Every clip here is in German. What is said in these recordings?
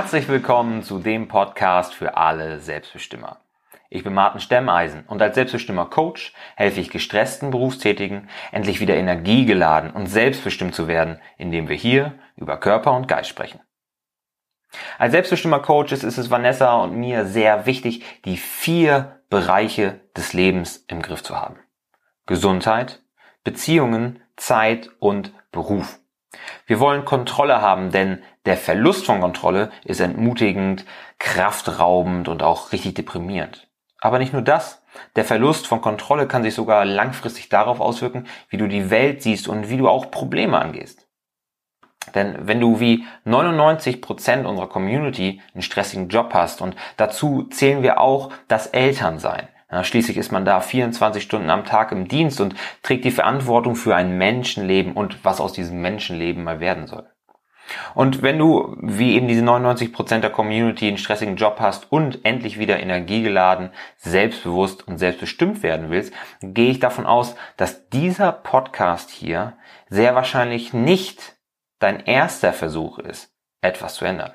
Herzlich willkommen zu dem Podcast für alle Selbstbestimmer. Ich bin Martin Stemmeisen und als Selbstbestimmer Coach helfe ich gestressten Berufstätigen, endlich wieder energiegeladen und selbstbestimmt zu werden, indem wir hier über Körper und Geist sprechen. Als selbstbestimmer Coach ist es Vanessa und mir sehr wichtig, die vier Bereiche des Lebens im Griff zu haben. Gesundheit, Beziehungen, Zeit und Beruf. Wir wollen Kontrolle haben, denn der Verlust von Kontrolle ist entmutigend, kraftraubend und auch richtig deprimierend. Aber nicht nur das. Der Verlust von Kontrolle kann sich sogar langfristig darauf auswirken, wie du die Welt siehst und wie du auch Probleme angehst. Denn wenn du wie 99 Prozent unserer Community einen stressigen Job hast und dazu zählen wir auch das Elternsein, schließlich ist man da 24 Stunden am Tag im Dienst und trägt die Verantwortung für ein Menschenleben und was aus diesem Menschenleben mal werden soll. Und wenn du, wie eben diese 99 Prozent der Community, einen stressigen Job hast und endlich wieder energiegeladen, selbstbewusst und selbstbestimmt werden willst, gehe ich davon aus, dass dieser Podcast hier sehr wahrscheinlich nicht dein erster Versuch ist, etwas zu ändern.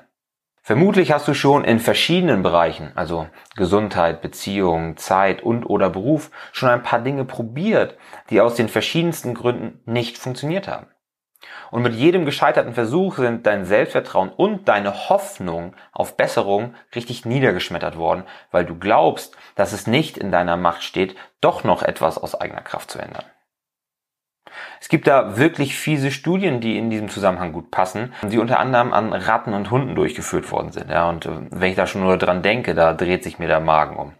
Vermutlich hast du schon in verschiedenen Bereichen, also Gesundheit, Beziehung, Zeit und oder Beruf, schon ein paar Dinge probiert, die aus den verschiedensten Gründen nicht funktioniert haben. Und mit jedem gescheiterten Versuch sind dein Selbstvertrauen und deine Hoffnung auf Besserung richtig niedergeschmettert worden, weil du glaubst, dass es nicht in deiner Macht steht, doch noch etwas aus eigener Kraft zu ändern. Es gibt da wirklich fiese Studien, die in diesem Zusammenhang gut passen, die unter anderem an Ratten und Hunden durchgeführt worden sind. Ja, und äh, wenn ich da schon nur dran denke, da dreht sich mir der Magen um.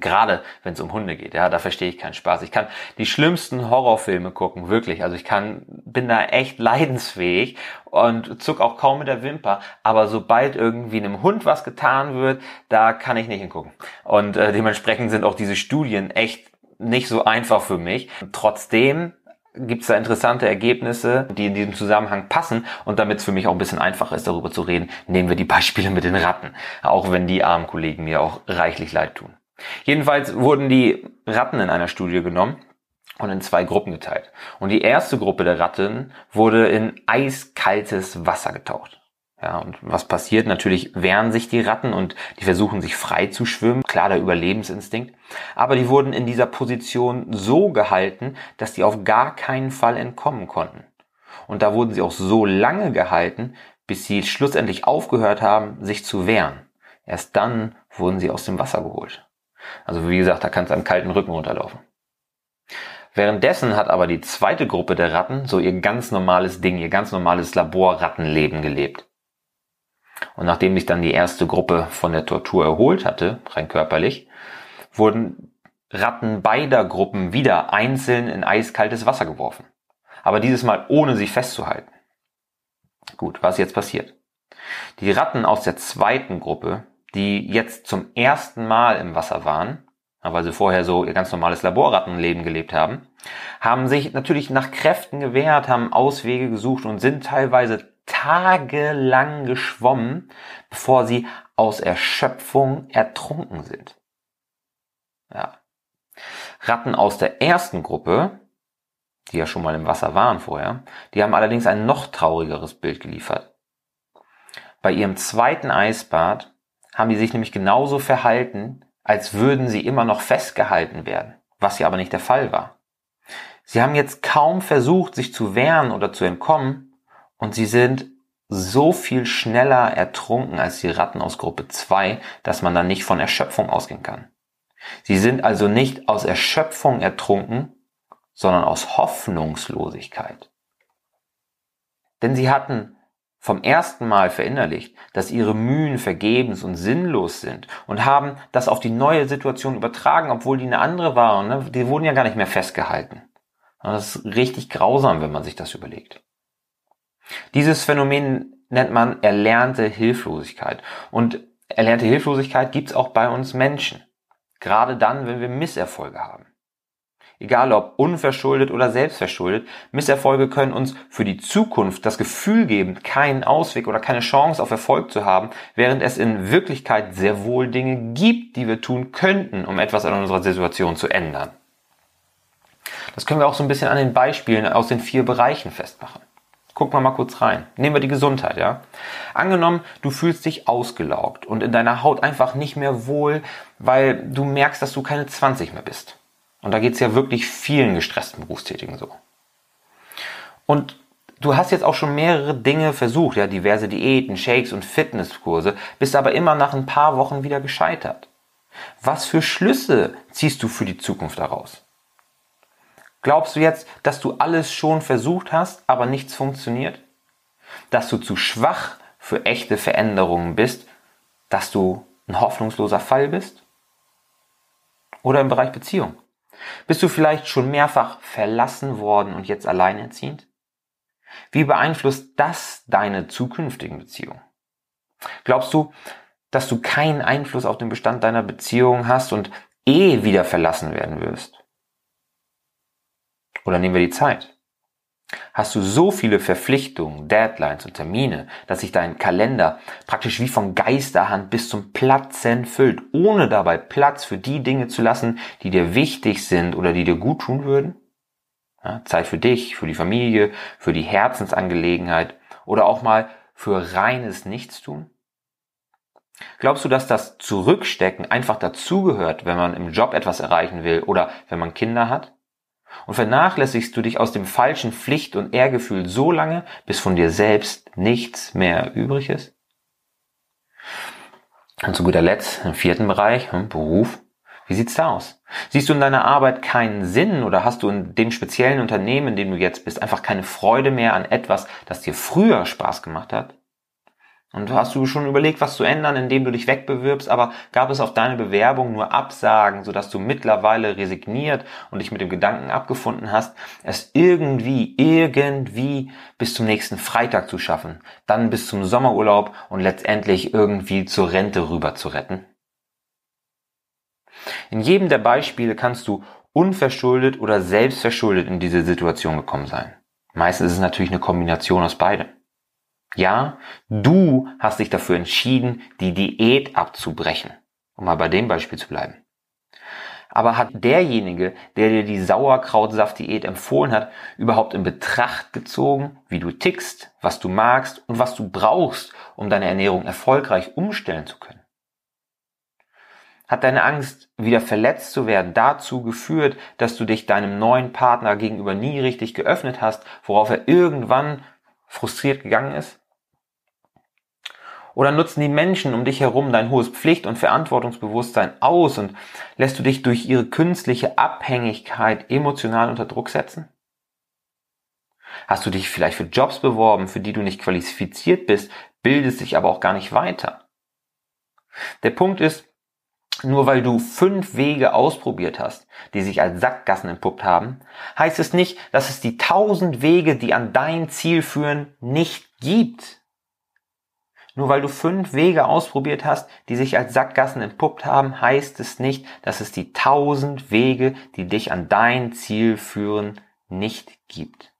Gerade wenn es um Hunde geht, ja, da verstehe ich keinen Spaß. Ich kann die schlimmsten Horrorfilme gucken, wirklich. Also ich kann, bin da echt leidensfähig und zuck auch kaum mit der Wimper. Aber sobald irgendwie einem Hund was getan wird, da kann ich nicht hingucken. Und äh, dementsprechend sind auch diese Studien echt nicht so einfach für mich. Trotzdem gibt es da interessante Ergebnisse, die in diesem Zusammenhang passen. Und damit es für mich auch ein bisschen einfacher ist, darüber zu reden, nehmen wir die Beispiele mit den Ratten. Auch wenn die armen Kollegen mir auch reichlich leid tun. Jedenfalls wurden die Ratten in einer Studie genommen und in zwei Gruppen geteilt. Und die erste Gruppe der Ratten wurde in eiskaltes Wasser getaucht. Ja, und was passiert? Natürlich wehren sich die Ratten und die versuchen sich frei zu schwimmen. Klar, der Überlebensinstinkt. Aber die wurden in dieser Position so gehalten, dass die auf gar keinen Fall entkommen konnten. Und da wurden sie auch so lange gehalten, bis sie schlussendlich aufgehört haben, sich zu wehren. Erst dann wurden sie aus dem Wasser geholt. Also wie gesagt, da kann es am kalten Rücken runterlaufen. Währenddessen hat aber die zweite Gruppe der Ratten so ihr ganz normales Ding, ihr ganz normales Laborrattenleben gelebt. Und nachdem sich dann die erste Gruppe von der Tortur erholt hatte, rein körperlich, wurden Ratten beider Gruppen wieder einzeln in eiskaltes Wasser geworfen. Aber dieses Mal ohne sich festzuhalten. Gut, was jetzt passiert? Die Ratten aus der zweiten Gruppe, die jetzt zum ersten Mal im Wasser waren, weil sie vorher so ihr ganz normales Laborrattenleben gelebt haben, haben sich natürlich nach Kräften gewehrt, haben Auswege gesucht und sind teilweise tagelang geschwommen, bevor sie aus Erschöpfung ertrunken sind. Ja. Ratten aus der ersten Gruppe, die ja schon mal im Wasser waren vorher, die haben allerdings ein noch traurigeres Bild geliefert. Bei ihrem zweiten Eisbad haben die sich nämlich genauso verhalten, als würden sie immer noch festgehalten werden, was ja aber nicht der Fall war. Sie haben jetzt kaum versucht, sich zu wehren oder zu entkommen, und sie sind so viel schneller ertrunken als die Ratten aus Gruppe 2, dass man dann nicht von Erschöpfung ausgehen kann. Sie sind also nicht aus Erschöpfung ertrunken, sondern aus Hoffnungslosigkeit. Denn sie hatten vom ersten Mal verinnerlicht, dass ihre Mühen vergebens und sinnlos sind und haben das auf die neue Situation übertragen, obwohl die eine andere waren. Ne? Die wurden ja gar nicht mehr festgehalten. Und das ist richtig grausam, wenn man sich das überlegt. Dieses Phänomen nennt man erlernte Hilflosigkeit. Und erlernte Hilflosigkeit gibt's auch bei uns Menschen. Gerade dann, wenn wir Misserfolge haben. Egal ob unverschuldet oder selbstverschuldet, Misserfolge können uns für die Zukunft das Gefühl geben, keinen Ausweg oder keine Chance auf Erfolg zu haben, während es in Wirklichkeit sehr wohl Dinge gibt, die wir tun könnten, um etwas an unserer Situation zu ändern. Das können wir auch so ein bisschen an den Beispielen aus den vier Bereichen festmachen. Guck mal mal kurz rein. Nehmen wir die Gesundheit, ja. Angenommen, du fühlst dich ausgelaugt und in deiner Haut einfach nicht mehr wohl, weil du merkst, dass du keine 20 mehr bist. Und da geht's ja wirklich vielen gestressten Berufstätigen so. Und du hast jetzt auch schon mehrere Dinge versucht, ja, diverse Diäten, Shakes und Fitnesskurse, bist aber immer nach ein paar Wochen wieder gescheitert. Was für Schlüsse ziehst du für die Zukunft daraus? Glaubst du jetzt, dass du alles schon versucht hast, aber nichts funktioniert? Dass du zu schwach für echte Veränderungen bist? Dass du ein hoffnungsloser Fall bist? Oder im Bereich Beziehung? Bist du vielleicht schon mehrfach verlassen worden und jetzt alleinerziehend? Wie beeinflusst das deine zukünftigen Beziehungen? Glaubst du, dass du keinen Einfluss auf den Bestand deiner Beziehung hast und eh wieder verlassen werden wirst? Oder nehmen wir die Zeit. Hast du so viele Verpflichtungen, Deadlines und Termine, dass sich dein Kalender praktisch wie von Geisterhand bis zum Platzen füllt, ohne dabei Platz für die Dinge zu lassen, die dir wichtig sind oder die dir gut tun würden? Ja, Zeit für dich, für die Familie, für die Herzensangelegenheit oder auch mal für reines Nichtstun? Glaubst du, dass das Zurückstecken einfach dazugehört, wenn man im Job etwas erreichen will oder wenn man Kinder hat? Und vernachlässigst du dich aus dem falschen Pflicht- und Ehrgefühl so lange, bis von dir selbst nichts mehr übrig ist? Und zu guter Letzt, im vierten Bereich, hm, Beruf. Wie sieht's da aus? Siehst du in deiner Arbeit keinen Sinn oder hast du in dem speziellen Unternehmen, in dem du jetzt bist, einfach keine Freude mehr an etwas, das dir früher Spaß gemacht hat? Und hast du schon überlegt, was zu ändern, indem du dich wegbewirbst, aber gab es auf deine Bewerbung nur Absagen, sodass du mittlerweile resigniert und dich mit dem Gedanken abgefunden hast, es irgendwie, irgendwie bis zum nächsten Freitag zu schaffen, dann bis zum Sommerurlaub und letztendlich irgendwie zur Rente rüber zu retten? In jedem der Beispiele kannst du unverschuldet oder selbstverschuldet in diese Situation gekommen sein. Meistens ist es natürlich eine Kombination aus beidem. Ja, du hast dich dafür entschieden, die Diät abzubrechen, um mal bei dem Beispiel zu bleiben. Aber hat derjenige, der dir die Sauerkrautsaft-Diät empfohlen hat, überhaupt in Betracht gezogen, wie du tickst, was du magst und was du brauchst, um deine Ernährung erfolgreich umstellen zu können? Hat deine Angst, wieder verletzt zu werden, dazu geführt, dass du dich deinem neuen Partner gegenüber nie richtig geöffnet hast, worauf er irgendwann frustriert gegangen ist? Oder nutzen die Menschen um dich herum dein hohes Pflicht- und Verantwortungsbewusstsein aus und lässt du dich durch ihre künstliche Abhängigkeit emotional unter Druck setzen? Hast du dich vielleicht für Jobs beworben, für die du nicht qualifiziert bist, bildest dich aber auch gar nicht weiter? Der Punkt ist, nur weil du fünf Wege ausprobiert hast, die sich als Sackgassen entpuppt haben, heißt es nicht, dass es die tausend Wege, die an dein Ziel führen, nicht gibt. Nur weil du fünf Wege ausprobiert hast, die sich als Sackgassen entpuppt haben, heißt es nicht, dass es die tausend Wege, die dich an dein Ziel führen, nicht gibt.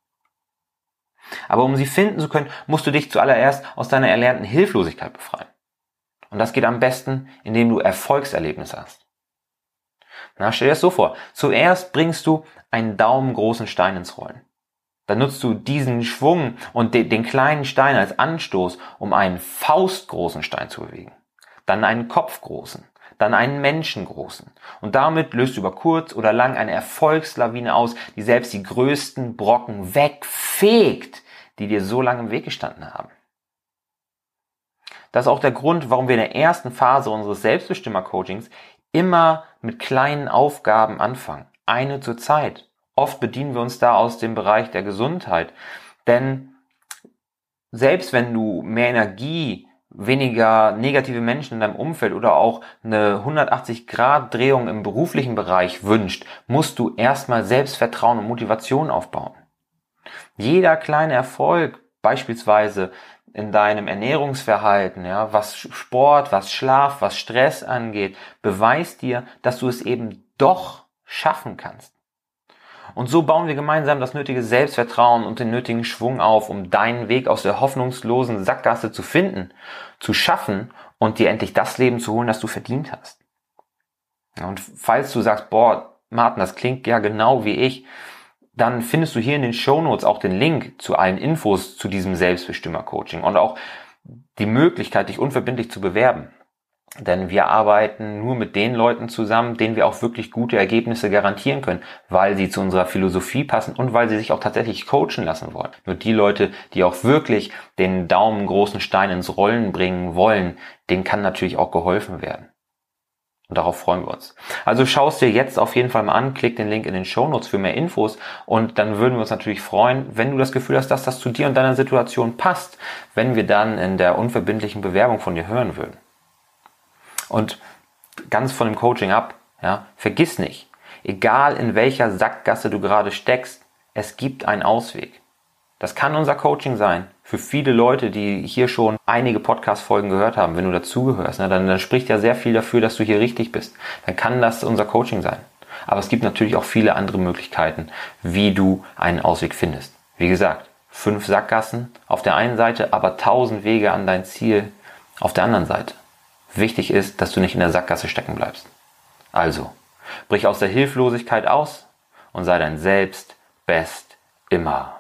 Aber um sie finden zu können, musst du dich zuallererst aus deiner erlernten Hilflosigkeit befreien. Und das geht am besten, indem du Erfolgserlebnisse hast. Na, stell dir das so vor. Zuerst bringst du einen daumengroßen Stein ins Rollen. Dann nutzt du diesen Schwung und de den kleinen Stein als Anstoß, um einen faustgroßen Stein zu bewegen. Dann einen kopfgroßen, dann einen menschengroßen. Und damit löst du über kurz oder lang eine Erfolgslawine aus, die selbst die größten Brocken wegfegt, die dir so lange im Weg gestanden haben. Das ist auch der Grund, warum wir in der ersten Phase unseres Selbstbestimmer-Coachings immer mit kleinen Aufgaben anfangen. Eine zur Zeit. Oft bedienen wir uns da aus dem Bereich der Gesundheit. Denn selbst wenn du mehr Energie, weniger negative Menschen in deinem Umfeld oder auch eine 180-Grad-Drehung im beruflichen Bereich wünscht, musst du erstmal Selbstvertrauen und Motivation aufbauen. Jeder kleine Erfolg, beispielsweise in deinem Ernährungsverhalten, ja, was Sport, was Schlaf, was Stress angeht, beweist dir, dass du es eben doch schaffen kannst. Und so bauen wir gemeinsam das nötige Selbstvertrauen und den nötigen Schwung auf, um deinen Weg aus der hoffnungslosen Sackgasse zu finden, zu schaffen und dir endlich das Leben zu holen, das du verdient hast. Und falls du sagst, boah, Martin, das klingt ja genau wie ich, dann findest du hier in den Show Notes auch den Link zu allen Infos zu diesem Selbstbestimmer-Coaching und auch die Möglichkeit, dich unverbindlich zu bewerben. Denn wir arbeiten nur mit den Leuten zusammen, denen wir auch wirklich gute Ergebnisse garantieren können, weil sie zu unserer Philosophie passen und weil sie sich auch tatsächlich coachen lassen wollen. Nur die Leute, die auch wirklich den Daumen großen Stein ins Rollen bringen wollen, denen kann natürlich auch geholfen werden. Und darauf freuen wir uns. Also schaust dir jetzt auf jeden Fall mal an, klick den Link in den Show Notes für mehr Infos und dann würden wir uns natürlich freuen, wenn du das Gefühl hast, dass das zu dir und deiner Situation passt, wenn wir dann in der unverbindlichen Bewerbung von dir hören würden. Und ganz von dem Coaching ab, ja, vergiss nicht, egal in welcher Sackgasse du gerade steckst, es gibt einen Ausweg. Das kann unser Coaching sein. Für viele Leute, die hier schon einige Podcast-Folgen gehört haben, wenn du dazugehörst, ne, dann, dann spricht ja sehr viel dafür, dass du hier richtig bist. Dann kann das unser Coaching sein. Aber es gibt natürlich auch viele andere Möglichkeiten, wie du einen Ausweg findest. Wie gesagt, fünf Sackgassen auf der einen Seite, aber tausend Wege an dein Ziel auf der anderen Seite. Wichtig ist, dass du nicht in der Sackgasse stecken bleibst. Also, brich aus der Hilflosigkeit aus und sei dein Selbst best immer.